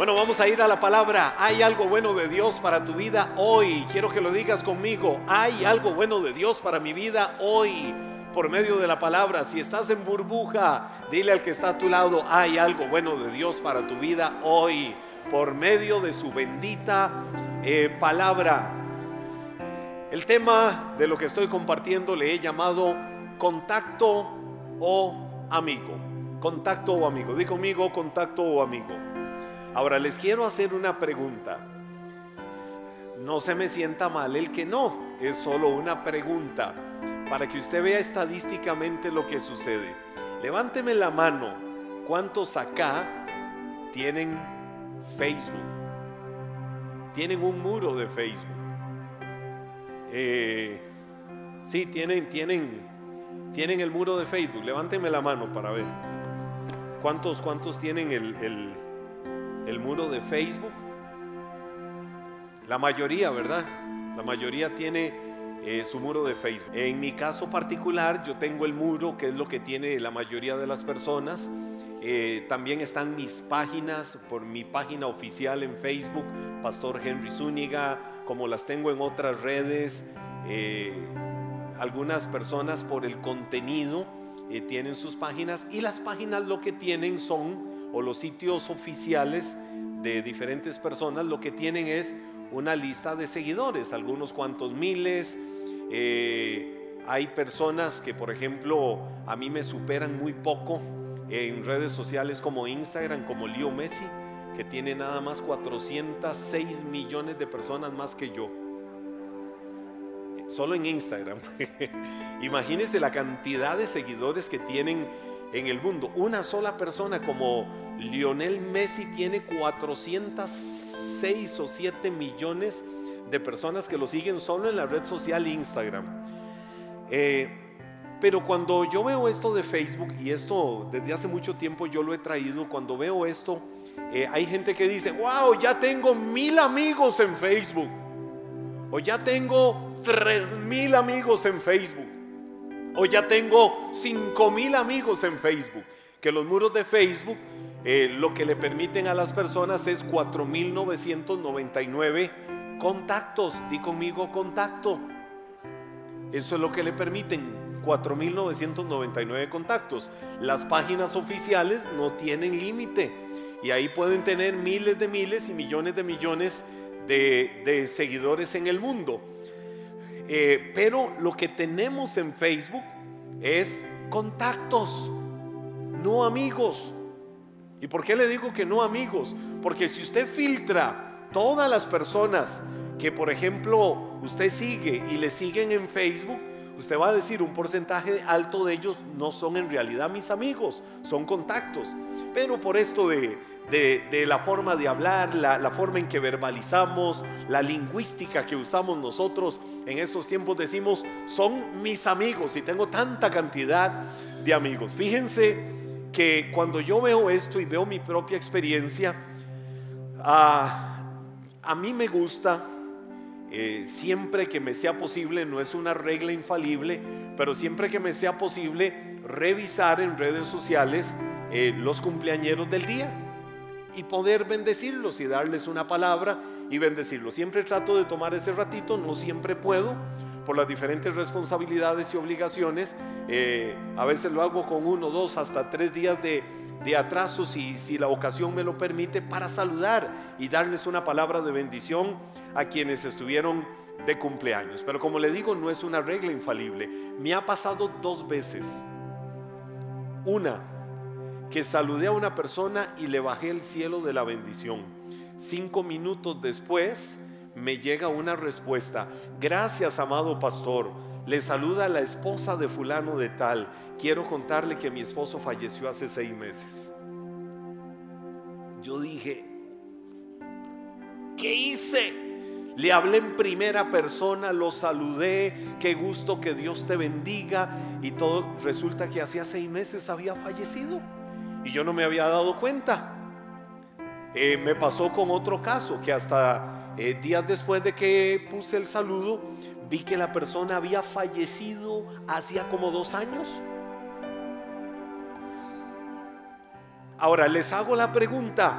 Bueno, vamos a ir a la palabra. Hay algo bueno de Dios para tu vida hoy. Quiero que lo digas conmigo. Hay algo bueno de Dios para mi vida hoy. Por medio de la palabra. Si estás en burbuja, dile al que está a tu lado. Hay algo bueno de Dios para tu vida hoy. Por medio de su bendita eh, palabra. El tema de lo que estoy compartiendo le he llamado contacto o amigo. Contacto o amigo. Di conmigo contacto o amigo. Ahora les quiero hacer una pregunta. No se me sienta mal el que no, es solo una pregunta para que usted vea estadísticamente lo que sucede. Levánteme la mano, ¿cuántos acá tienen Facebook? Tienen un muro de Facebook. Eh, sí, tienen, tienen, tienen el muro de Facebook. Levánteme la mano para ver. ¿Cuántos, cuántos tienen el, el el muro de Facebook. La mayoría, ¿verdad? La mayoría tiene eh, su muro de Facebook. En mi caso particular, yo tengo el muro, que es lo que tiene la mayoría de las personas. Eh, también están mis páginas, por mi página oficial en Facebook, Pastor Henry Zúñiga, como las tengo en otras redes. Eh, algunas personas por el contenido tienen sus páginas y las páginas lo que tienen son o los sitios oficiales de diferentes personas lo que tienen es una lista de seguidores, algunos cuantos miles. Eh, hay personas que, por ejemplo, a mí me superan muy poco en redes sociales como Instagram, como Leo Messi, que tiene nada más 406 millones de personas más que yo. Solo en Instagram. Imagínense la cantidad de seguidores que tienen en el mundo. Una sola persona como Lionel Messi tiene 406 o 7 millones de personas que lo siguen solo en la red social Instagram. Eh, pero cuando yo veo esto de Facebook, y esto desde hace mucho tiempo yo lo he traído, cuando veo esto, eh, hay gente que dice, wow, ya tengo mil amigos en Facebook. O ya tengo tres mil amigos en Facebook. O ya tengo 5 mil amigos en Facebook. Que los muros de Facebook eh, lo que le permiten a las personas es 4.999 contactos. Di conmigo contacto. Eso es lo que le permiten. 4.999 contactos. Las páginas oficiales no tienen límite. Y ahí pueden tener miles de miles y millones de millones de seguidores en el mundo. Eh, pero lo que tenemos en Facebook es contactos, no amigos. ¿Y por qué le digo que no amigos? Porque si usted filtra todas las personas que, por ejemplo, usted sigue y le siguen en Facebook, usted va a decir un porcentaje alto de ellos no son en realidad mis amigos, son contactos. Pero por esto de, la forma de hablar, la, forma en que verbalizamos, la lingüística que usamos nosotros en estos tiempos decimos, son mis amigos y tengo tanta cantidad de amigos. Fíjense que cuando yo veo esto y veo mi propia experiencia, ah, a mí me gusta eh, siempre que me sea posible, no es una regla infalible, pero siempre que me sea posible, revisar en redes sociales eh, los cumpleañeros del día y poder bendecirlos y darles una palabra y bendecirlos. Siempre trato de tomar ese ratito, no siempre puedo por las diferentes responsabilidades y obligaciones. Eh, a veces lo hago con uno, dos, hasta tres días de, de atraso si, si la ocasión me lo permite para saludar y darles una palabra de bendición a quienes estuvieron de cumpleaños. Pero como le digo, no es una regla infalible. Me ha pasado dos veces. Una, que saludé a una persona y le bajé el cielo de la bendición. Cinco minutos después me llega una respuesta. Gracias, amado pastor le saluda la esposa de fulano de tal. Quiero contarle que mi esposo falleció hace seis meses. Yo dije, ¿qué hice? Le hablé en primera persona, lo saludé, qué gusto que Dios te bendiga y todo. Resulta que hacía seis meses había fallecido y yo no me había dado cuenta. Eh, me pasó con otro caso que hasta eh, días después de que puse el saludo, vi que la persona había fallecido hacía como dos años. Ahora les hago la pregunta,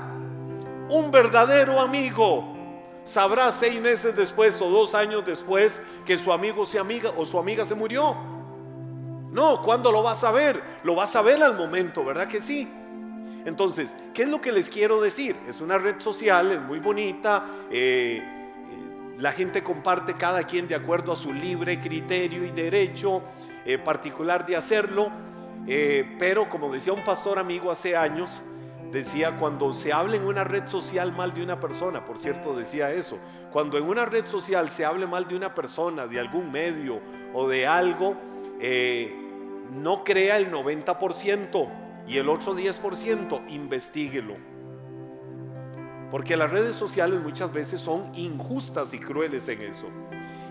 un verdadero amigo sabrá seis meses después o dos años después que su amigo se amiga o su amiga se murió. No, ¿cuándo lo vas a ver? Lo vas a ver al momento, ¿verdad que sí? Entonces, ¿qué es lo que les quiero decir? Es una red social, es muy bonita, eh, la gente comparte cada quien de acuerdo a su libre criterio y derecho eh, particular de hacerlo, eh, pero como decía un pastor amigo hace años, decía cuando se habla en una red social mal de una persona, por cierto decía eso, cuando en una red social se hable mal de una persona, de algún medio o de algo, no crea el 90%, y el otro 10% investiguelo. Porque las redes sociales muchas veces son injustas y crueles en eso.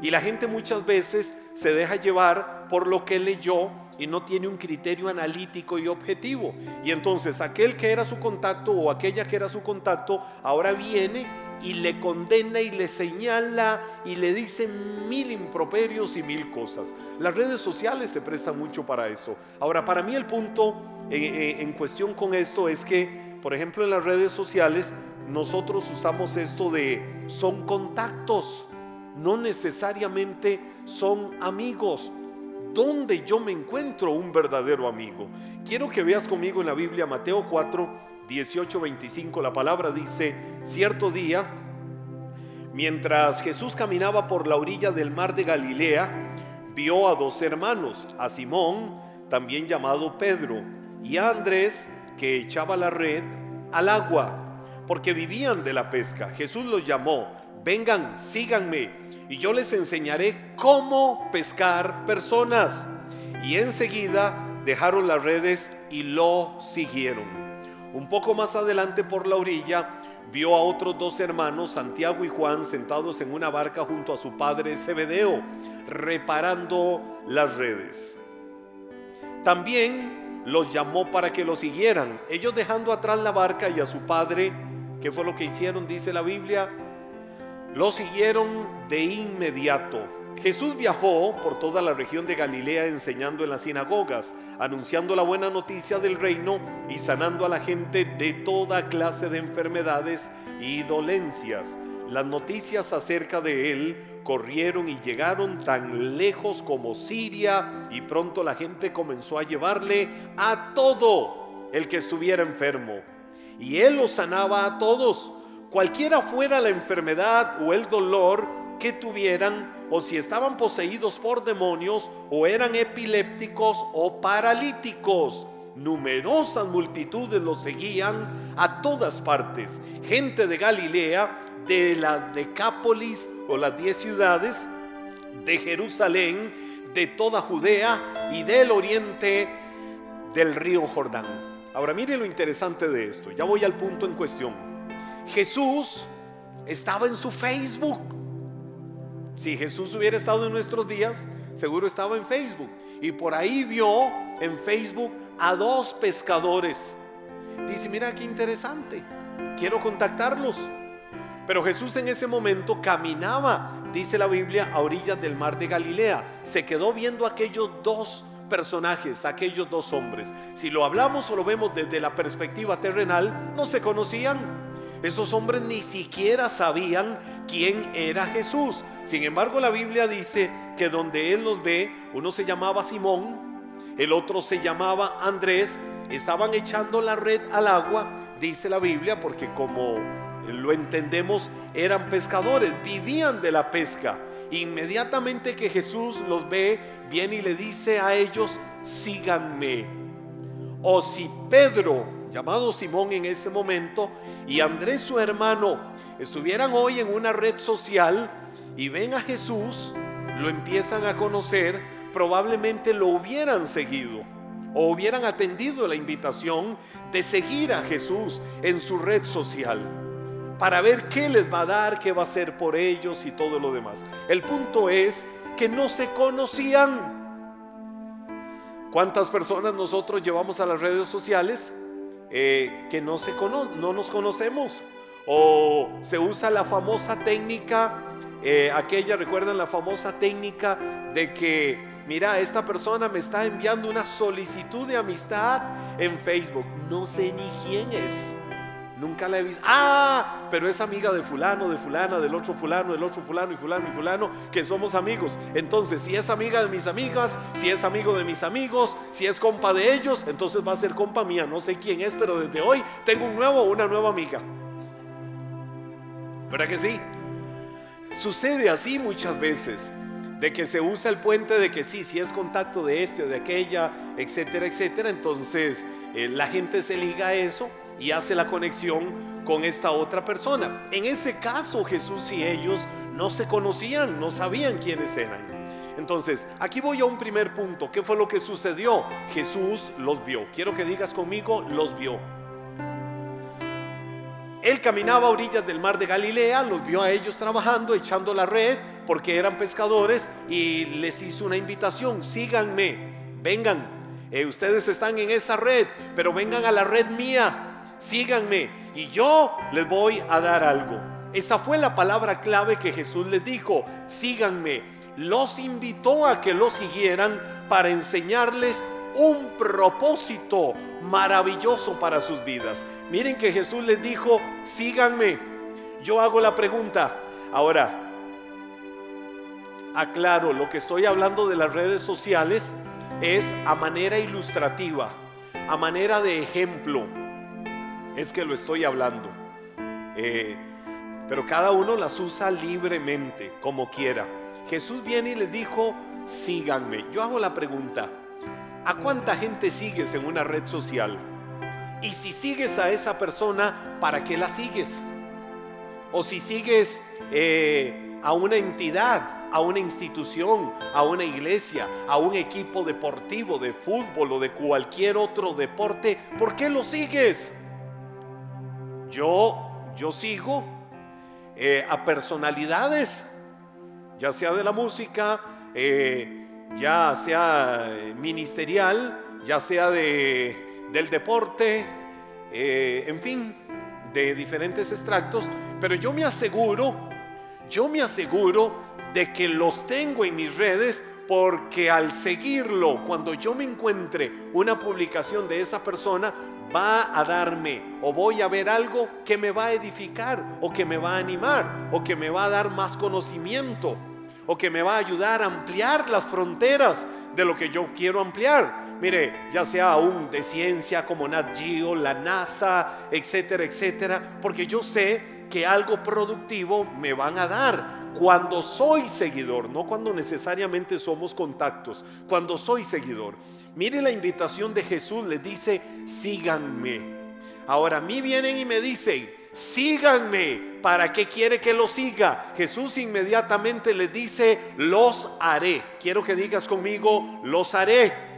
Y la gente muchas veces se deja llevar por lo que leyó y no tiene un criterio analítico y objetivo. Y entonces aquel que era su contacto o aquella que era su contacto ahora viene y le condena y le señala y le dice mil improperios y mil cosas. Las redes sociales se prestan mucho para esto. Ahora, para mí el punto eh, eh, en cuestión con esto es que, por ejemplo, en las redes sociales nosotros usamos esto de son contactos, no necesariamente son amigos. ¿Dónde yo me encuentro un verdadero amigo? Quiero que veas conmigo en la Biblia Mateo 4, 18:25 la palabra dice, cierto día, mientras Jesús caminaba por la orilla del mar de Galilea, vio a dos hermanos, a Simón, también llamado Pedro, y a Andrés, que echaba la red al agua, porque vivían de la pesca. Jesús los llamó, vengan, síganme, y yo les enseñaré cómo pescar personas. Y enseguida dejaron las redes y lo siguieron. Un poco más adelante por la orilla vio a otros dos hermanos, Santiago y Juan, sentados en una barca junto a su padre Zebedeo, reparando las redes. También los llamó para que lo siguieran. Ellos dejando atrás la barca y a su padre, ¿qué fue lo que hicieron? Dice la Biblia, lo siguieron de inmediato. Jesús viajó por toda la región de Galilea enseñando en las sinagogas, anunciando la buena noticia del reino y sanando a la gente de toda clase de enfermedades y dolencias. Las noticias acerca de él corrieron y llegaron tan lejos como Siria y pronto la gente comenzó a llevarle a todo el que estuviera enfermo. Y él los sanaba a todos, cualquiera fuera la enfermedad o el dolor que tuvieran o si estaban poseídos por demonios o eran epilépticos o paralíticos. Numerosas multitudes los seguían a todas partes. Gente de Galilea, de las Decápolis o las diez ciudades, de Jerusalén, de toda Judea y del oriente del río Jordán. Ahora mire lo interesante de esto. Ya voy al punto en cuestión. Jesús estaba en su Facebook si Jesús hubiera estado en nuestros días, seguro estaba en Facebook. Y por ahí vio en Facebook a dos pescadores. Dice, mira qué interesante, quiero contactarlos. Pero Jesús en ese momento caminaba, dice la Biblia, a orillas del mar de Galilea. Se quedó viendo aquellos dos personajes, aquellos dos hombres. Si lo hablamos o lo vemos desde la perspectiva terrenal, no se conocían. Esos hombres ni siquiera sabían quién era Jesús. Sin embargo, la Biblia dice que donde Él los ve, uno se llamaba Simón, el otro se llamaba Andrés, estaban echando la red al agua, dice la Biblia, porque como lo entendemos, eran pescadores, vivían de la pesca. Inmediatamente que Jesús los ve, viene y le dice a ellos, síganme. O si Pedro llamado Simón en ese momento, y Andrés su hermano, estuvieran hoy en una red social y ven a Jesús, lo empiezan a conocer, probablemente lo hubieran seguido o hubieran atendido la invitación de seguir a Jesús en su red social para ver qué les va a dar, qué va a hacer por ellos y todo lo demás. El punto es que no se conocían. ¿Cuántas personas nosotros llevamos a las redes sociales eh, que no, se no nos conocemos. O se usa la famosa técnica, eh, aquella, recuerdan la famosa técnica de que, mira, esta persona me está enviando una solicitud de amistad en Facebook. No sé ni quién es. Nunca la he visto. Ah, pero es amiga de fulano, de fulana, del otro fulano, del otro fulano y fulano y fulano, que somos amigos. Entonces, si es amiga de mis amigas, si es amigo de mis amigos, si es compa de ellos, entonces va a ser compa mía. No sé quién es, pero desde hoy tengo un nuevo o una nueva amiga. ¿Verdad que sí? Sucede así muchas veces de que se usa el puente de que sí, si es contacto de este o de aquella, etcétera, etcétera, entonces eh, la gente se liga a eso y hace la conexión con esta otra persona. En ese caso Jesús y ellos no se conocían, no sabían quiénes eran. Entonces, aquí voy a un primer punto. ¿Qué fue lo que sucedió? Jesús los vio. Quiero que digas conmigo, los vio. Él caminaba a orillas del mar de Galilea, los vio a ellos trabajando, echando la red, porque eran pescadores, y les hizo una invitación, síganme, vengan, eh, ustedes están en esa red, pero vengan a la red mía, síganme, y yo les voy a dar algo. Esa fue la palabra clave que Jesús les dijo, síganme. Los invitó a que lo siguieran para enseñarles un propósito maravilloso para sus vidas. Miren que Jesús les dijo, síganme. Yo hago la pregunta. Ahora, aclaro, lo que estoy hablando de las redes sociales es a manera ilustrativa, a manera de ejemplo. Es que lo estoy hablando. Eh, pero cada uno las usa libremente, como quiera. Jesús viene y les dijo, síganme. Yo hago la pregunta, ¿A cuánta gente sigues en una red social? Y si sigues a esa persona, ¿para qué la sigues? O si sigues eh, a una entidad, a una institución, a una iglesia, a un equipo deportivo de fútbol o de cualquier otro deporte, ¿por qué lo sigues? Yo, yo sigo eh, a personalidades, ya sea de la música, eh, ya sea eh, ministerial, ya sea de, del deporte, en fin, de diferentes extractos, pero yo me aseguro, yo me aseguro de que los tengo en mis redes porque al seguirlo, cuando yo me encuentre una publicación de esa persona, va a darme o voy a ver algo que me va a edificar o que me va a animar o que me va a dar más conocimiento o que me va a ayudar a ampliar las fronteras de lo que yo quiero ampliar. Mire, ya sea aún de ciencia como Nat Geo, la NASA, etcétera, etcétera, porque yo sé que algo productivo me van a dar cuando soy seguidor, no cuando necesariamente somos contactos, cuando soy seguidor. Mire la invitación de Jesús, le dice, síganme. Ahora a mí vienen y me dicen, síganme. ¿Para qué quiere que lo siga? Jesús inmediatamente le dice, los haré. Quiero que digas conmigo, los haré.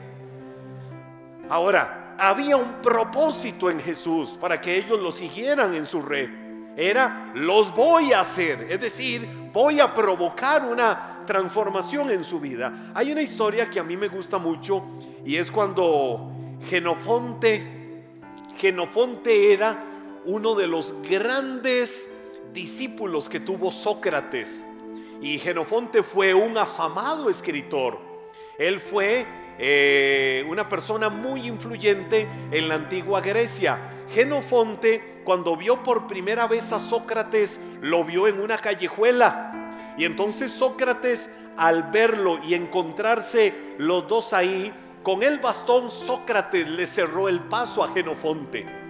Ahora, había un propósito en Jesús para que ellos lo siguieran en su red. Era, los voy a hacer. Es decir, voy a provocar una transformación en su vida. Hay una historia que a mí me gusta mucho y es cuando Genofonte, Genofonte era uno de los grandes discípulos que tuvo Sócrates. Y Genofonte fue un afamado escritor. Él fue eh, una persona muy influyente en la antigua Grecia. Genofonte, cuando vio por primera vez a Sócrates, lo vio en una callejuela. Y entonces Sócrates, al verlo y encontrarse los dos ahí, con el bastón Sócrates le cerró el paso a Genofonte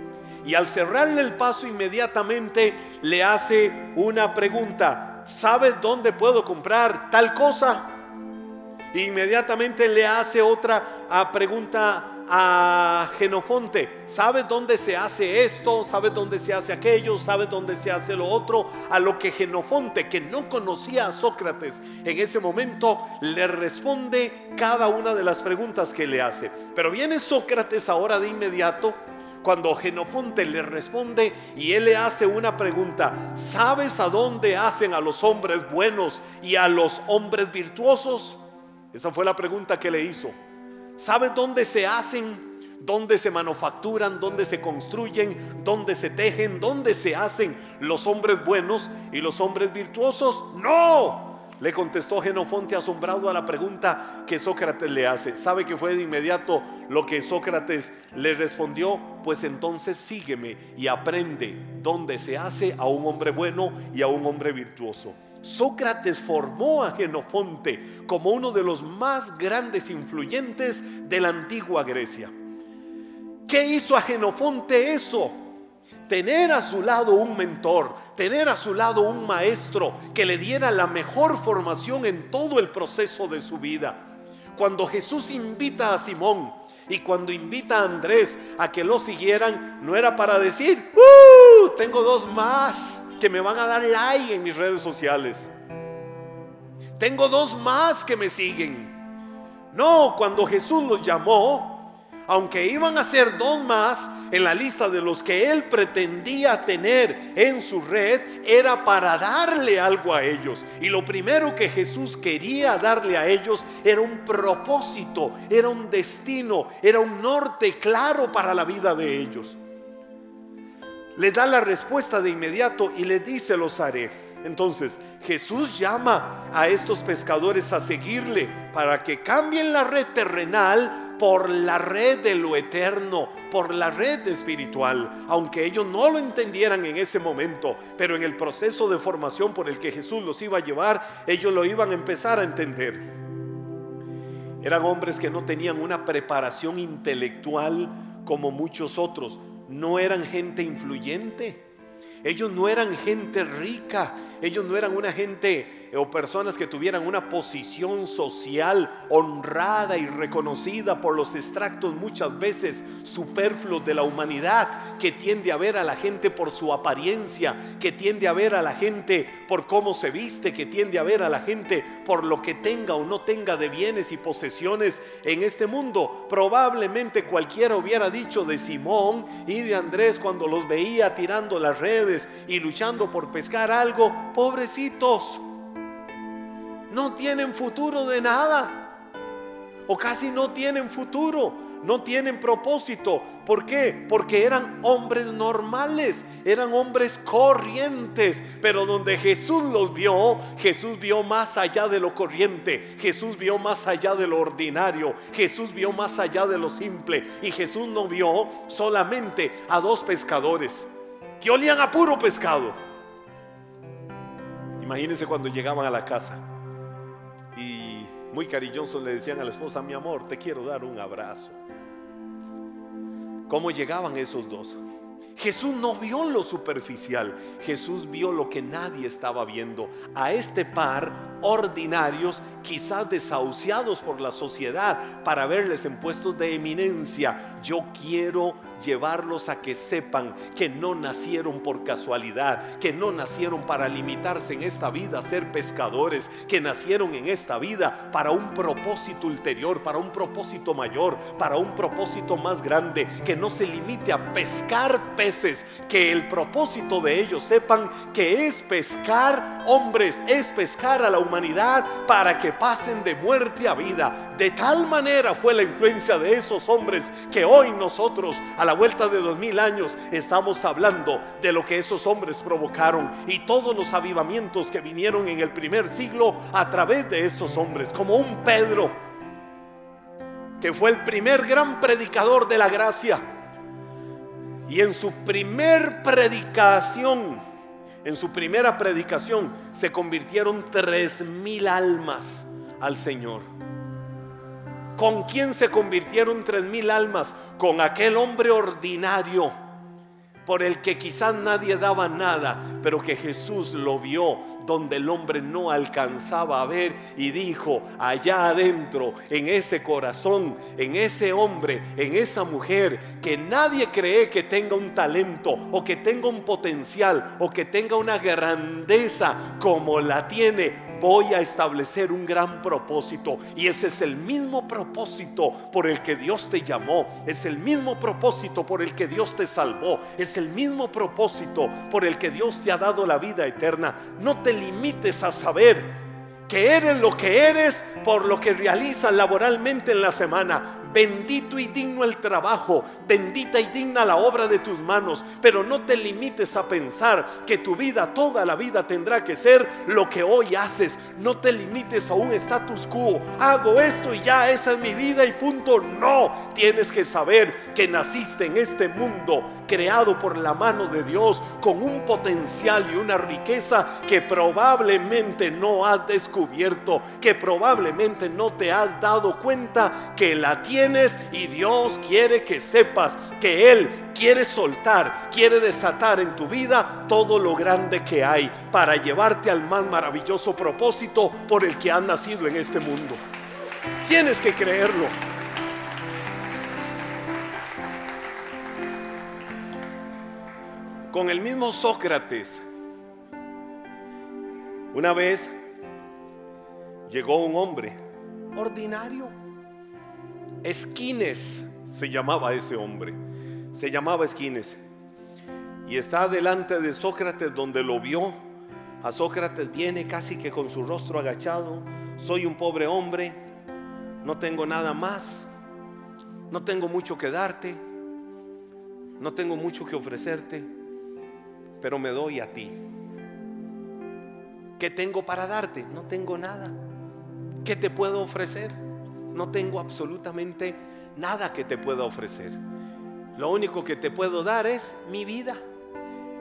y al cerrarle el paso inmediatamente le hace una pregunta. ¿Sabes dónde puedo comprar tal cosa? Inmediatamente le hace otra ah, pregunta a Genofonte. ¿Sabes dónde se hace esto? ¿Sabes dónde se hace aquello? ¿Sabes dónde se hace lo otro? A lo que Genofonte, que no conocía a Sócrates, en ese momento le responde cada una de las preguntas que le hace. Pero viene Sócrates ahora de inmediato cuando Genofonte le responde y él le hace una pregunta, ¿sabes a dónde hacen a los hombres buenos y a los hombres virtuosos? Esa fue la pregunta que le hizo. ¿Sabes dónde se hacen? ¿Dónde se manufacturan? ¿Dónde se construyen? ¿Dónde se tejen? ¿Dónde se hacen los hombres buenos y los hombres virtuosos? No. Le contestó Genofonte asombrado a la pregunta que Sócrates le hace. ¿Sabe que fue de inmediato lo que Sócrates le respondió? Pues entonces sígueme y aprende dónde se hace a un hombre bueno y a un hombre virtuoso. Sócrates formó a Genofonte como uno de los más grandes influyentes de la antigua Grecia. ¿Qué hizo a Genofonte eso? Tener a su lado un mentor, tener a su lado un maestro que le diera la mejor formación en todo el proceso de su vida. Cuando Jesús invita a Simón y cuando invita a Andrés a que lo siguieran, no era para decir, ¡Uh! Tengo dos más que me van a dar like en mis redes sociales. Tengo dos más que me siguen. No, cuando Jesús los llamó, aunque iban a ser dos más en la lista de los que él pretendía tener en su red, era para darle algo a ellos. Y lo primero que Jesús quería darle a ellos era un propósito, era un destino, era un norte claro para la vida de ellos. Les da la respuesta de inmediato y les dice, los haré. Entonces Jesús llama a estos pescadores a seguirle para que cambien la red terrenal por la red de lo eterno, por la red espiritual, aunque ellos no lo entendieran en ese momento, pero en el proceso de formación por el que Jesús los iba a llevar, ellos lo iban a empezar a entender. Eran hombres que no tenían una preparación intelectual como muchos otros, no eran gente influyente ellos no eran gente rica, ellos no eran una gente o personas que tuvieran una posición social honrada y reconocida por los extractos muchas veces superfluos de la humanidad, que tiende a ver a la gente por su apariencia, que tiende a ver a la gente por cómo se viste, que tiende a ver a la gente por lo que tenga o no tenga de bienes y posesiones en este mundo. Probablemente cualquiera hubiera dicho de Simón y de Andrés cuando los veía tirando las redes y luchando por pescar algo, pobrecitos no tienen futuro de nada. O casi no tienen futuro, no tienen propósito. ¿Por qué? Porque eran hombres normales, eran hombres corrientes. Pero donde Jesús los vio, Jesús vio más allá de lo corriente, Jesús vio más allá de lo ordinario, Jesús vio más allá de lo simple. Y Jesús no vio solamente a dos pescadores que olían a puro pescado. Imagínense cuando llegaban a la casa y muy cariñosos le decían a la esposa, mi amor, te quiero dar un abrazo. ¿Cómo llegaban esos dos? Jesús no vio lo superficial, Jesús vio lo que nadie estaba viendo. A este par ordinarios, quizás desahuciados por la sociedad para verles en puestos de eminencia, yo quiero llevarlos a que sepan que no nacieron por casualidad, que no nacieron para limitarse en esta vida a ser pescadores, que nacieron en esta vida para un propósito ulterior, para un propósito mayor, para un propósito más grande, que no se limite a pescar que el propósito de ellos sepan que es pescar hombres, es pescar a la humanidad para que pasen de muerte a vida. De tal manera fue la influencia de esos hombres que hoy nosotros a la vuelta de dos mil años estamos hablando de lo que esos hombres provocaron y todos los avivamientos que vinieron en el primer siglo a través de estos hombres, como un Pedro, que fue el primer gran predicador de la gracia. Y en su primer predicación, en su primera predicación, se convirtieron tres mil almas al Señor. ¿Con quién se convirtieron tres mil almas? Con aquel hombre ordinario por el que quizás nadie daba nada, pero que Jesús lo vio donde el hombre no alcanzaba a ver y dijo, allá adentro, en ese corazón, en ese hombre, en esa mujer, que nadie cree que tenga un talento o que tenga un potencial o que tenga una grandeza como la tiene voy a establecer un gran propósito. Y ese es el mismo propósito por el que Dios te llamó. Es el mismo propósito por el que Dios te salvó. Es el mismo propósito por el que Dios te ha dado la vida eterna. No te limites a saber que eres lo que eres por lo que realizas laboralmente en la semana. Bendito y digno el trabajo, bendita y digna la obra de tus manos, pero no te limites a pensar que tu vida, toda la vida tendrá que ser lo que hoy haces. No te limites a un status quo. Hago esto y ya esa es mi vida y punto. No, tienes que saber que naciste en este mundo creado por la mano de Dios con un potencial y una riqueza que probablemente no has descubierto, que probablemente no te has dado cuenta que la y Dios quiere que sepas que Él quiere soltar, quiere desatar en tu vida todo lo grande que hay para llevarte al más maravilloso propósito por el que has nacido en este mundo. Tienes que creerlo. Con el mismo Sócrates, una vez llegó un hombre ordinario, Esquines se llamaba ese hombre, se llamaba Esquines, y está delante de Sócrates donde lo vio. A Sócrates viene casi que con su rostro agachado, soy un pobre hombre, no tengo nada más, no tengo mucho que darte, no tengo mucho que ofrecerte, pero me doy a ti. ¿Qué tengo para darte? No tengo nada. ¿Qué te puedo ofrecer? No tengo absolutamente nada que te pueda ofrecer. Lo único que te puedo dar es mi vida.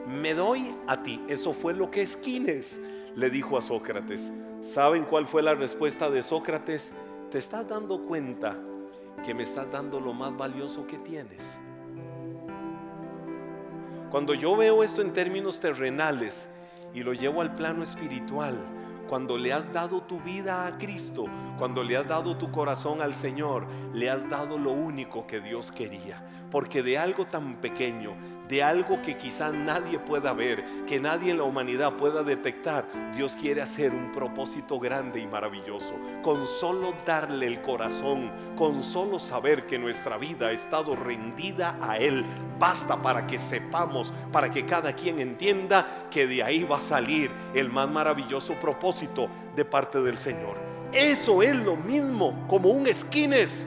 Me doy a ti. Eso fue lo que Esquines le dijo a Sócrates. ¿Saben cuál fue la respuesta de Sócrates? ¿Te estás dando cuenta que me estás dando lo más valioso que tienes? Cuando yo veo esto en términos terrenales y lo llevo al plano espiritual, cuando le has dado tu vida a Cristo, cuando le has dado tu corazón al Señor, le has dado lo único que Dios quería. Porque de algo tan pequeño, de algo que quizá nadie pueda ver, que nadie en la humanidad pueda detectar, Dios quiere hacer un propósito grande y maravilloso. Con solo darle el corazón, con solo saber que nuestra vida ha estado rendida a Él, basta para que sepamos, para que cada quien entienda que de ahí va a salir el más maravilloso propósito de parte del Señor. Eso es lo mismo como un esquines.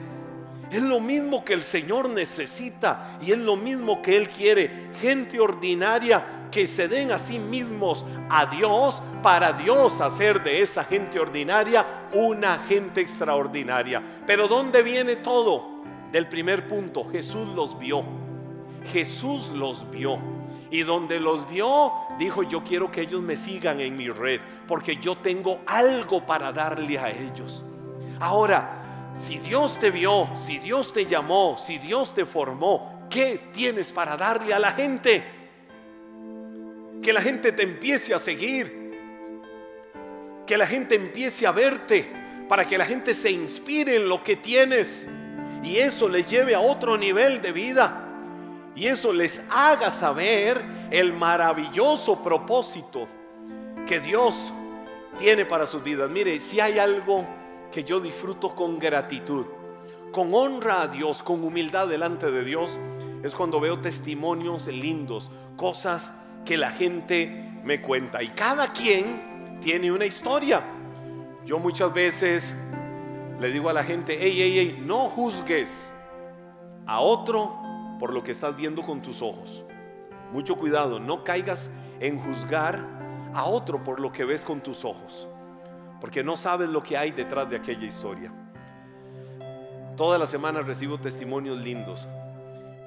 Es lo mismo que el Señor necesita y es lo mismo que Él quiere. Gente ordinaria que se den a sí mismos a Dios para Dios hacer de esa gente ordinaria una gente extraordinaria. Pero ¿dónde viene todo? Del primer punto, Jesús los vio. Jesús los vio. Y donde los vio, dijo, yo quiero que ellos me sigan en mi red, porque yo tengo algo para darle a ellos. Ahora, si Dios te vio, si Dios te llamó, si Dios te formó, ¿qué tienes para darle a la gente? Que la gente te empiece a seguir, que la gente empiece a verte, para que la gente se inspire en lo que tienes y eso les lleve a otro nivel de vida y eso les haga saber el maravilloso propósito que Dios tiene para sus vidas. Mire, si hay algo que yo disfruto con gratitud, con honra a Dios, con humildad delante de Dios, es cuando veo testimonios lindos, cosas que la gente me cuenta. Y cada quien tiene una historia. Yo muchas veces le digo a la gente, hey, hey, hey, no juzgues a otro por lo que estás viendo con tus ojos. Mucho cuidado, no caigas en juzgar a otro por lo que ves con tus ojos, porque no sabes lo que hay detrás de aquella historia. Toda la semana recibo testimonios lindos.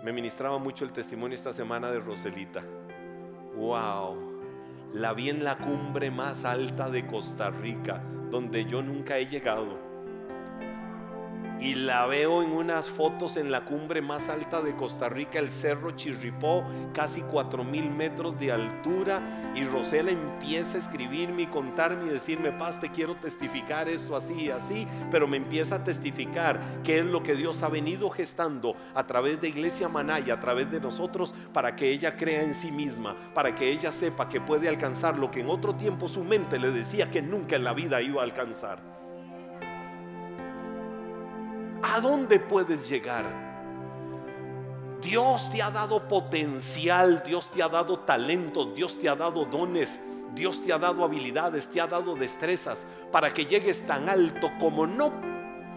Me ministraba mucho el testimonio esta semana de Roselita. ¡Wow! La vi en la cumbre más alta de Costa Rica, donde yo nunca he llegado y la veo en unas fotos en la cumbre más alta de Costa Rica, el Cerro Chirripó, casi cuatro mil metros de altura. Y Rosela empieza a escribirme y contarme y decirme, Paz, te quiero testificar esto así y así, pero me empieza a testificar qué es lo que Dios ha venido gestando a través de Iglesia Manaya, a través de nosotros, para que ella crea en sí misma, para que ella sepa que puede alcanzar lo que en otro tiempo su mente le decía que nunca en la vida iba a alcanzar. ¿A dónde puedes llegar? Dios te ha dado potencial, Dios te ha dado talento, Dios te ha dado dones, Dios te ha dado habilidades, te ha dado destrezas para que llegues tan alto como no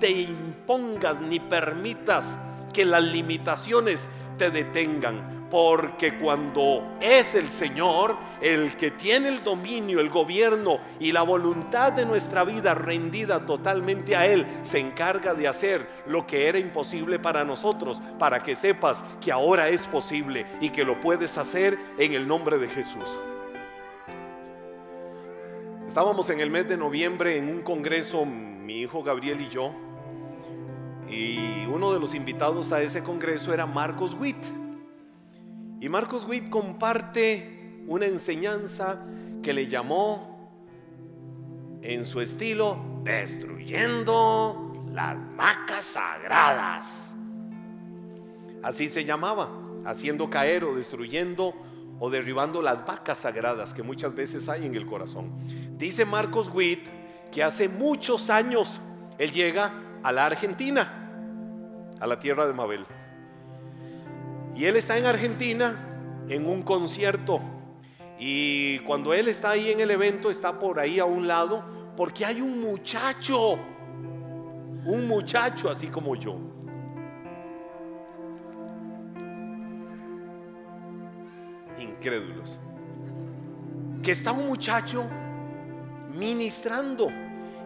te impongas ni permitas que las limitaciones te detengan. Porque cuando es el Señor el que tiene el dominio, el gobierno y la voluntad de nuestra vida rendida totalmente a Él, se encarga de hacer lo que era imposible para nosotros, para que sepas que ahora es posible y que lo puedes hacer en el nombre de Jesús. Estábamos en el mes de noviembre en un congreso, mi hijo Gabriel y yo, y uno de los invitados a ese congreso era Marcos Witt. Y Marcos Witt comparte una enseñanza que le llamó en su estilo destruyendo las vacas sagradas. Así se llamaba, haciendo caer o destruyendo o derribando las vacas sagradas que muchas veces hay en el corazón. Dice Marcos Witt que hace muchos años él llega a la Argentina a la tierra de Mabel. Y él está en Argentina en un concierto. Y cuando él está ahí en el evento, está por ahí a un lado, porque hay un muchacho, un muchacho así como yo. Incrédulos. Que está un muchacho ministrando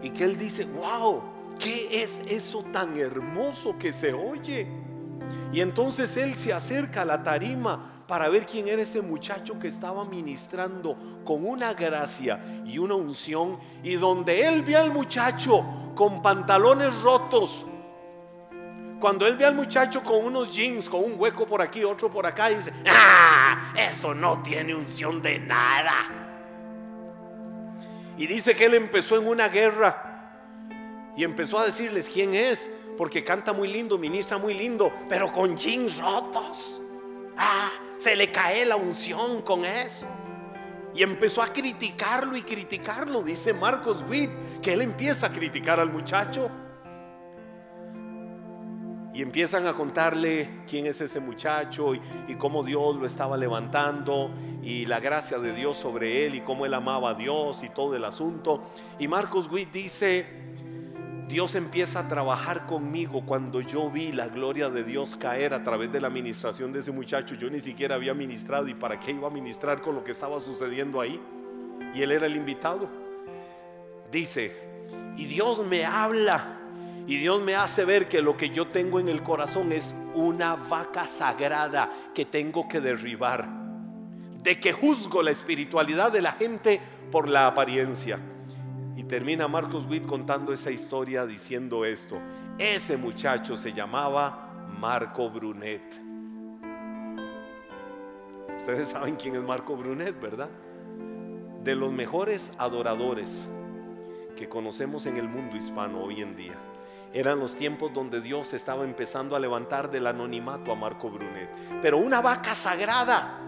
y que él dice, wow, ¿Qué es eso tan hermoso que se oye? Y entonces él se acerca a la tarima para ver quién era ese muchacho que estaba ministrando con una gracia y una unción. Y donde él ve al muchacho con pantalones rotos, cuando él ve al muchacho con unos jeans, con un hueco por aquí, otro por acá, dice, ah, eso no tiene unción de nada. Y dice que él empezó en una guerra y empezó a decirles quién es, porque canta muy lindo, ministra muy lindo, pero con jeans rotos. Ah, se le cae la unción con eso. Y empezó a criticarlo y criticarlo. Dice Marcos Witt que él empieza a criticar al muchacho. Y empiezan a contarle quién es ese muchacho y, cómo Dios lo estaba levantando y la gracia de Dios sobre él y cómo él amaba a Dios y todo el asunto. Y Marcos Witt dice, Dios empieza a trabajar conmigo cuando yo vi la gloria de Dios caer a través de la administración de ese muchacho. Yo ni siquiera había ministrado y para qué iba a ministrar con lo que estaba sucediendo ahí. Y él era el invitado. Dice, y Dios me habla y Dios me hace ver que lo que yo tengo en el corazón es una vaca sagrada que tengo que derribar. De que juzgo la espiritualidad de la gente por la apariencia y termina Marcos Witt contando esa historia diciendo esto. Ese muchacho se llamaba Marco Brunet. Ustedes saben quién es Marco Brunet, ¿verdad? De los mejores adoradores que conocemos en el mundo hispano hoy en día. Eran los tiempos donde Dios estaba empezando a levantar del anonimato a Marco Brunet. Pero una vaca sagrada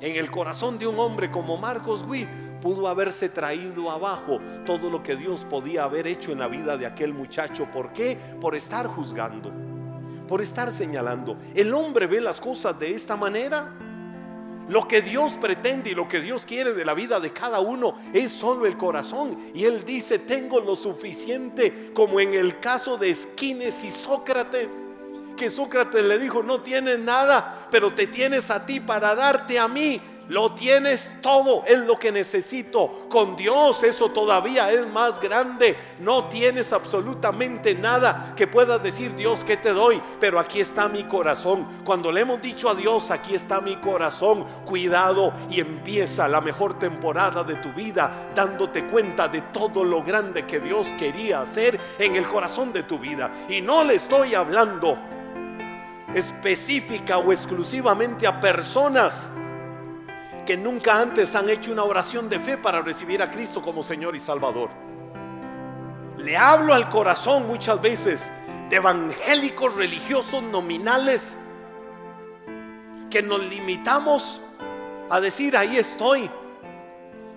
en el corazón de un hombre como Marcos Witt pudo haberse traído abajo todo lo que Dios podía haber hecho en la vida de aquel muchacho. ¿Por qué? Por estar juzgando, por estar señalando. El hombre ve las cosas de esta manera. Lo que Dios pretende y lo que Dios quiere de la vida de cada uno es solo el corazón. Y Él dice, tengo lo suficiente como en el caso de Esquines y Sócrates que Sócrates le dijo, no tienes nada, pero te tienes a ti para darte a mí. Lo tienes todo, es lo que necesito. Con Dios eso todavía es más grande. No tienes absolutamente nada que puedas decir, Dios, ¿qué te doy? Pero aquí está mi corazón. Cuando le hemos dicho a Dios, aquí está mi corazón, cuidado y empieza la mejor temporada de tu vida dándote cuenta de todo lo grande que Dios quería hacer en el corazón de tu vida. Y no le estoy hablando específica o exclusivamente a personas que nunca antes han hecho una oración de fe para recibir a Cristo como Señor y Salvador. Le hablo al corazón muchas veces de evangélicos religiosos nominales que nos limitamos a decir, ahí estoy.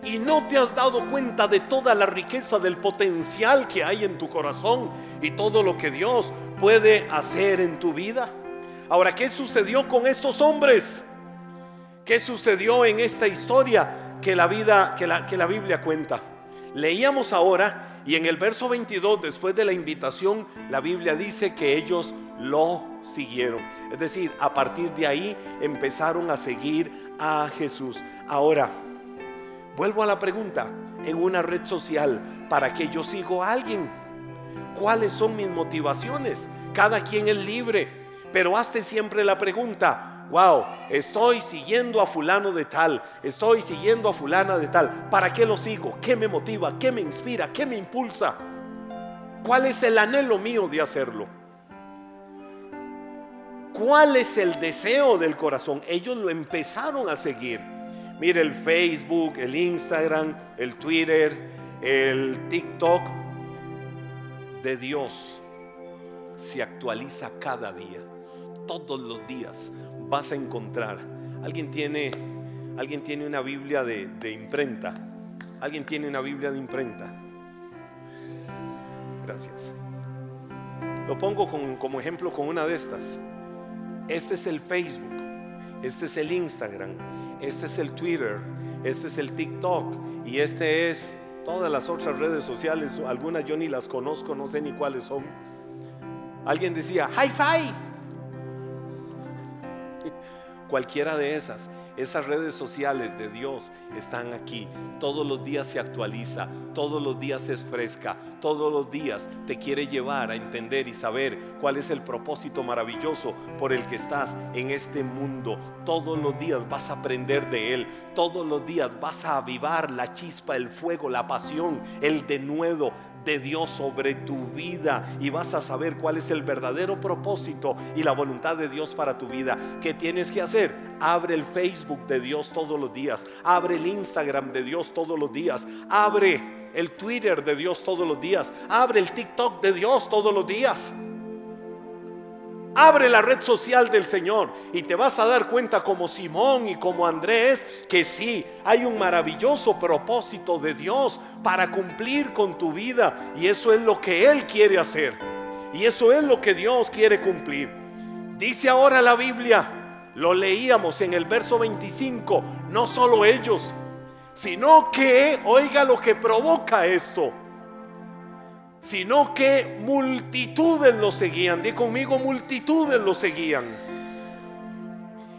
Y no te has dado cuenta de toda la riqueza del potencial que hay en tu corazón y todo lo que Dios puede hacer en tu vida. Ahora, ¿qué sucedió con estos hombres? ¿Qué sucedió en esta historia que la vida, que la, que la Biblia cuenta? Leíamos ahora Y en el verso 22, después de la invitación, la Biblia dice que ellos lo siguieron. Es decir, a partir de ahí empezaron a seguir a Jesús. Ahora, vuelvo a la pregunta, en una red social, ¿para qué yo sigo a alguien? ¿Cuáles son mis motivaciones? Cada quien es libre, pero hazte siempre la pregunta, wow, estoy siguiendo a fulano de tal, estoy siguiendo a fulana de tal. ¿Para qué lo sigo? ¿Qué me motiva? ¿Qué me inspira? ¿Qué me impulsa? ¿Cuál es el anhelo mío de hacerlo? ¿Cuál es el deseo del corazón? Ellos lo empezaron a seguir. Mire el Facebook, el Instagram, el Twitter, el TikTok de Dios se actualiza cada día, todos los días vas a encontrar. Alguien tiene, alguien tiene una Biblia de, imprenta. Alguien tiene una Biblia de imprenta. Gracias. Lo pongo como ejemplo con una de estas. Este es el Facebook, este es el Instagram, este es el Twitter, este es el TikTok y este es todas las otras redes sociales. Algunas yo ni las conozco, no sé ni cuáles son. Alguien decía, hi-fi cualquiera de esas. Esas redes sociales de Dios están aquí. Todos los días se actualiza, todos los días es fresca, todos los días te quiere llevar a entender y saber cuál es el propósito maravilloso por el que estás en este mundo. Todos los días vas a aprender de Él, todos los días vas a avivar la chispa, el fuego, la pasión, el denuedo de Dios sobre tu vida y vas a saber cuál es el verdadero propósito y la voluntad de Dios para tu vida. ¿Qué tienes que hacer? Abre el Facebook de Dios todos los días, abre el Instagram de Dios todos los días, abre el Twitter de Dios todos los días, abre el TikTok de Dios todos los días. Abre la red social del Señor y te vas a dar cuenta como Simón y como Andrés que sí, hay un maravilloso propósito de Dios para cumplir con tu vida y eso es lo que Él quiere hacer. Y eso es lo que Dios quiere cumplir. Dice ahora la Biblia, lo leíamos en el verso 25, no solo ellos, sino que, oiga lo que provoca esto sino que multitudes lo seguían. Di conmigo, multitudes lo seguían.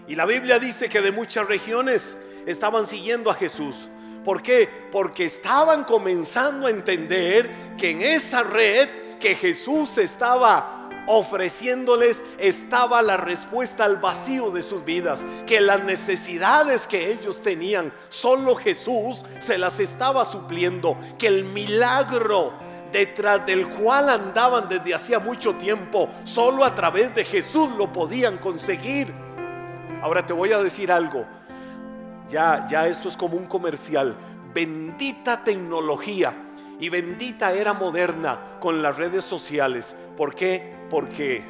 Y la Biblia dice que de muchas regiones estaban siguiendo a Jesús. ¿Por qué? Porque estaban comenzando a entender que en esa red que Jesús estaba ofreciéndoles estaba la respuesta al vacío de sus vidas, que las necesidades que ellos tenían, solo Jesús se las estaba supliendo, que el milagro detrás del cual andaban desde hacía mucho tiempo, solo a través de Jesús lo podían conseguir. Ahora te voy a decir algo. Ya ya esto es como un comercial. Bendita tecnología y bendita era moderna con las redes sociales. ¿Por qué? Porque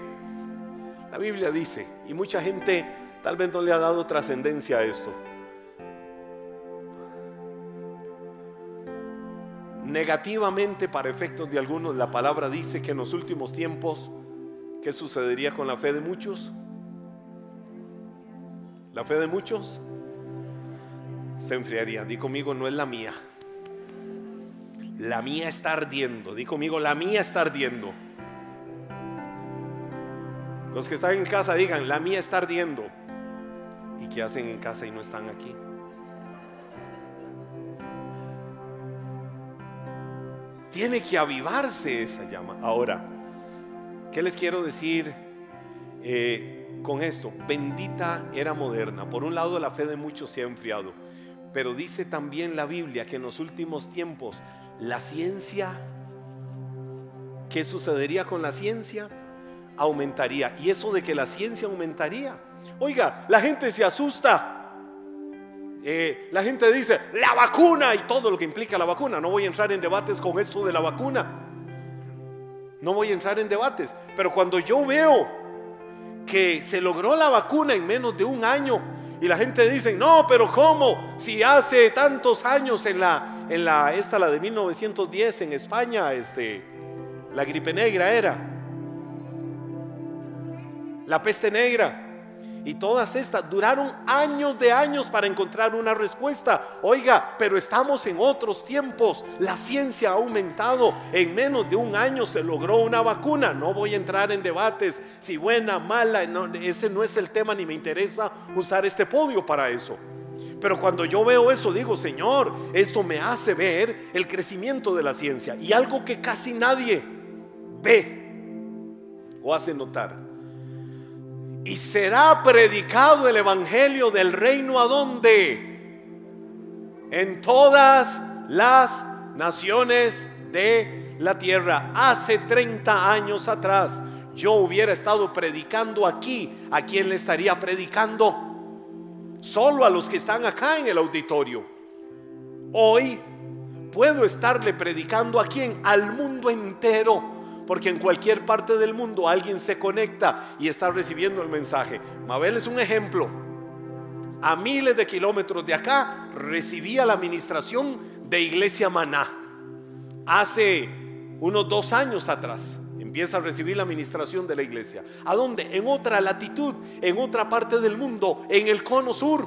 la Biblia dice, y mucha gente tal vez no le ha dado trascendencia a esto. Negativamente para efectos de algunos, la palabra dice que en los últimos tiempos, ¿qué sucedería con la fe de muchos? La fe de muchos se enfriaría. Di conmigo, no es la mía. La mía está ardiendo. Di conmigo, la mía está ardiendo. Los que están en casa digan, la mía está ardiendo. ¿Y qué hacen en casa y no están aquí? Tiene que avivarse esa llama. Ahora, ¿qué les quiero decir eh, con esto? Bendita era moderna. Por un lado, la fe de muchos se ha enfriado. Pero dice también la Biblia que en los últimos tiempos la ciencia, ¿qué sucedería con la ciencia? Aumentaría. Y eso de que la ciencia aumentaría. Oiga, la gente se asusta eh, la gente dice, la vacuna y todo lo que implica la vacuna. No voy a entrar en debates con esto de la vacuna. No voy a entrar en debates. Pero cuando yo veo que se logró la vacuna en menos de un año y la gente dice, no, pero ¿cómo? Si hace tantos años en la, en la, esta la de 1910 en España, este, la gripe negra era, la peste negra. Y todas estas duraron años de años para encontrar una respuesta. Oiga, pero estamos en otros tiempos. La ciencia ha aumentado. En menos de un año se logró una vacuna. No voy a entrar en debates si buena, mala. ese no es el tema ni me interesa usar este podio para eso. Pero cuando yo veo eso digo, Señor, esto me hace ver el crecimiento de la ciencia. Y algo que casi nadie ve o hace notar y será predicado el evangelio del reino a donde? En todas las naciones de la tierra. Hace 30 años atrás yo hubiera estado predicando aquí. ¿A quién le estaría predicando? Solo a los que están acá en el auditorio. Hoy puedo estarle predicando a quién? Al mundo entero porque en cualquier parte del mundo alguien se conecta y está recibiendo el mensaje. Mabel es un ejemplo. A miles de kilómetros de acá recibía la administración de Iglesia Maná. Hace unos dos años atrás empieza a recibir la administración de la iglesia. ¿A dónde? En otra latitud, en otra parte del mundo, en el cono sur.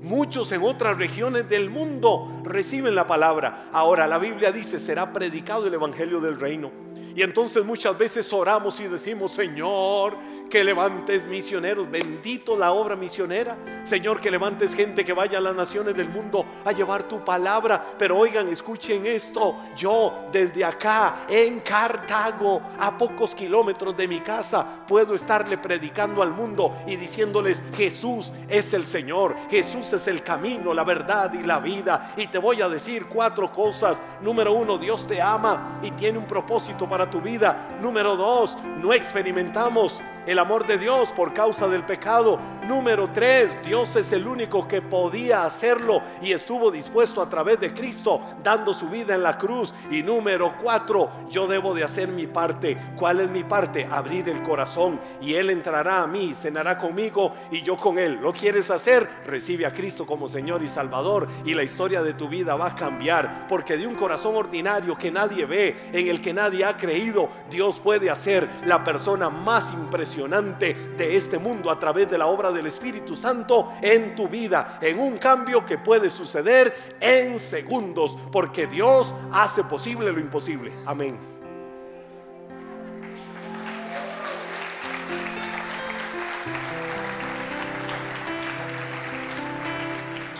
Muchos en otras regiones del mundo reciben la palabra. Ahora la Biblia dice, será predicado el Evangelio del Reino. Y entonces muchas veces oramos y decimos, Señor, que levantes misioneros, bendito la obra misionera. Señor, que levantes gente que vaya a las naciones del mundo a llevar tu palabra. Pero oigan, escuchen esto, yo desde acá en Cartago, a pocos kilómetros de mi casa, puedo estarle predicando al mundo y diciéndoles, Jesús es el Señor, Jesús es el camino, la verdad y la vida. Y te voy a decir cuatro cosas. Número uno, Dios te ama y tiene un propósito para tu vida. Número dos, no experimentamos el amor de Dios por causa del pecado. Número tres, Dios es el único que podía hacerlo y estuvo dispuesto a través de Cristo dando su vida en la cruz. Y número cuatro, yo debo de hacer mi parte. ¿Cuál es mi parte? Abrir el corazón y Él entrará a mí, cenará conmigo y yo con Él. ¿Lo quieres hacer? Recibe a Cristo como Señor y Salvador y la historia de tu vida va a cambiar porque de un corazón ordinario que nadie ve, en el que nadie ha creído, Dios puede hacer la persona más impresionante de este mundo a través de la obra del Espíritu Santo en tu vida, en un cambio que puede suceder en segundos, porque Dios hace posible lo imposible. Amén.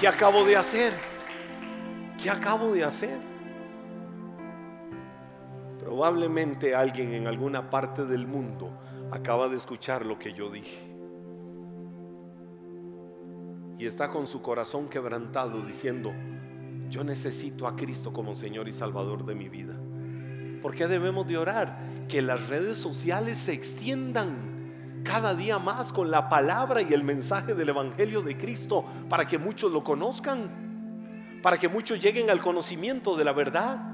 ¿Qué acabo de hacer? ¿Qué acabo de hacer? Probablemente alguien en alguna parte del mundo acaba de escuchar lo que yo dije. Y está con su corazón quebrantado diciendo, yo necesito a Cristo como Señor y Salvador de mi vida. ¿Por qué debemos de orar? Que las redes sociales se extiendan cada día más con la palabra y el mensaje del Evangelio de Cristo para que muchos lo conozcan, para que muchos lleguen al conocimiento de la verdad,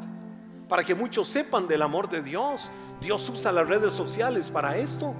para que muchos sepan del amor de Dios. Dios usa las redes sociales para esto.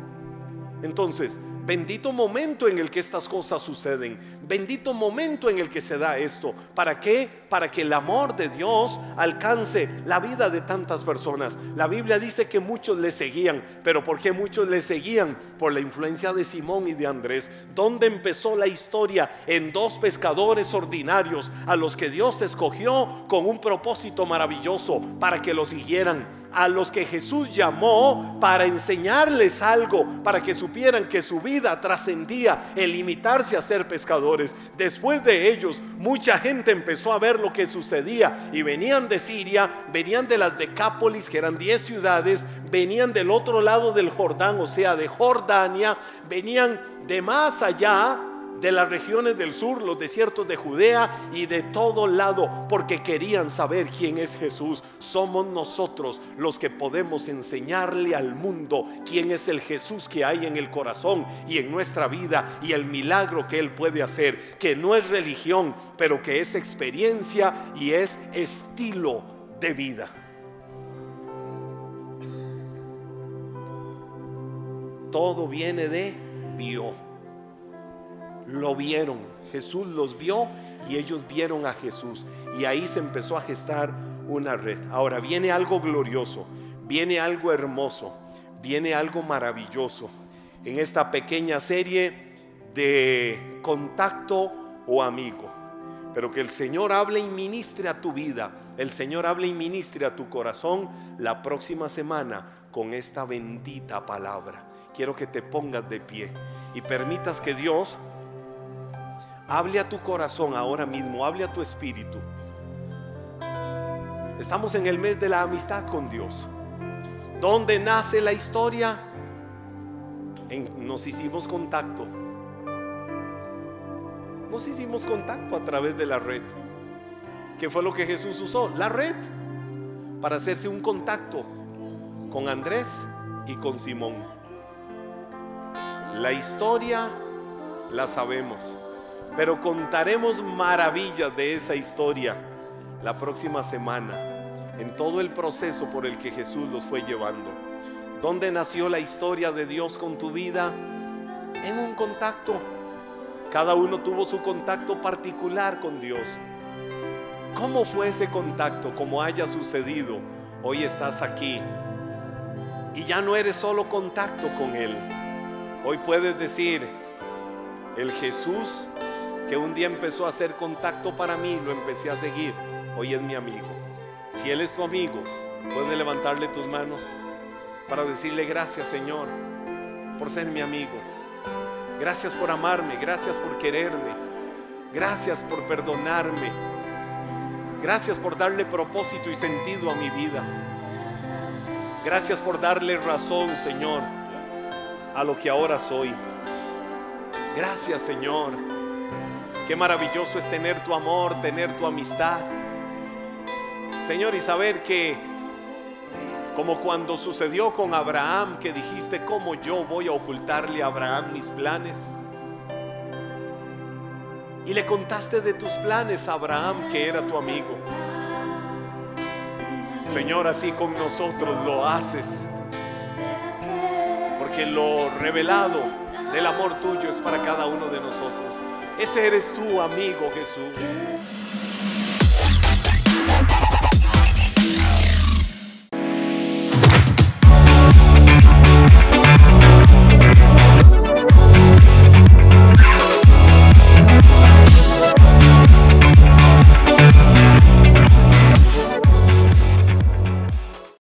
Entonces, Bendito momento en el que estas cosas suceden. Bendito momento en el que se da esto. ¿Para qué? Para que el amor de Dios alcance la vida de tantas personas. La Biblia dice que muchos le seguían. Pero ¿por qué muchos le seguían? Por la influencia de Simón y de Andrés. ¿Dónde empezó la historia? En dos pescadores ordinarios a los que Dios escogió con un propósito maravilloso para que lo siguieran. A los que Jesús llamó para enseñarles algo, para que supieran que su vida trascendía el limitarse a ser pescadores. Después de ellos, mucha gente empezó a ver lo que sucedía y venían de Siria, venían de las Decápolis, que eran 10 ciudades, venían del otro lado del Jordán, o sea, de Jordania, venían de más allá de las regiones del sur, los desiertos de Judea y de todo lado, porque querían saber quién es Jesús. Somos nosotros los que podemos enseñarle al mundo quién es el Jesús que hay en el corazón y en nuestra vida y el milagro que Él puede hacer, que no es religión, pero que es experiencia y es estilo de vida. Todo viene de Dios lo vieron. Jesús los vio y ellos vieron a Jesús. Y ahí se empezó a gestar una red. Ahora viene algo glorioso, viene algo hermoso, viene algo maravilloso. En esta pequeña serie de contacto o amigo. Pero que el Señor hable y ministre a tu vida, el Señor hable y ministre a tu corazón la próxima semana con esta bendita palabra. Quiero que te pongas de pie y permitas que Dios hable a tu corazón ahora mismo, hable a tu espíritu. Estamos en el mes de la amistad con Dios. ¿Dónde nace la historia? nos hicimos contacto. Nos hicimos contacto a través de la red. ¿Qué fue lo que Jesús usó? La red para hacerse un contacto con Andrés y con Simón. La historia la sabemos, pero contaremos maravillas de esa historia la próxima semana, en todo el proceso por el que Jesús los fue llevando. ¿Dónde nació la historia de Dios con tu vida? En un contacto. Cada uno tuvo su contacto particular con Dios. ¿Cómo fue ese contacto? Como haya sucedido, hoy estás aquí. Y ya no eres solo contacto con Él. Hoy puedes decir, el Jesús que un día empezó a hacer contacto para mí, lo empecé a seguir, hoy es mi amigo. Si Él es tu amigo, puedes levantarle tus manos para decirle gracias Señor por ser mi amigo. Gracias por amarme, gracias por quererme, gracias por perdonarme, gracias por darle propósito y sentido a mi vida. Gracias por darle razón, Señor, a lo que ahora soy. Gracias, Señor. Qué maravilloso es tener tu amor, tener tu amistad. Señor, y saber que como cuando sucedió con Abraham, que dijiste, ¿cómo yo voy a ocultarle a Abraham mis planes? Y le contaste de tus planes a Abraham, que era tu amigo. Señor, así con nosotros lo haces. Porque lo revelado del amor tuyo es para cada uno de nosotros. Ese eres tú, amigo Jesús.